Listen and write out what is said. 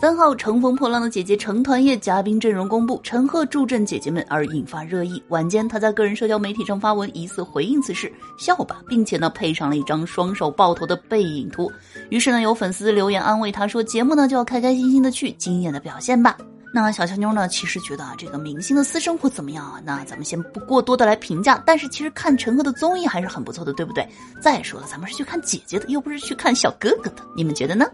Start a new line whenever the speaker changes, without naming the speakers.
三号乘风破浪的姐姐成团夜嘉宾阵容公布，陈赫助阵姐姐们而引发热议。晚间，他在个人社交媒体上发文，疑似回应此事，笑吧，并且呢配上了一张双手抱头的背影图。于是呢，有粉丝留言安慰他说：“节目呢就要开开心心的去，惊艳的表现吧。”那小乔妞呢，其实觉得啊，这个明星的私生活怎么样啊？那咱们先不过多的来评价。但是其实看陈赫的综艺还是很不错的，对不对？再说了，咱们是去看姐姐的，又不是去看小哥哥的，你们觉得呢？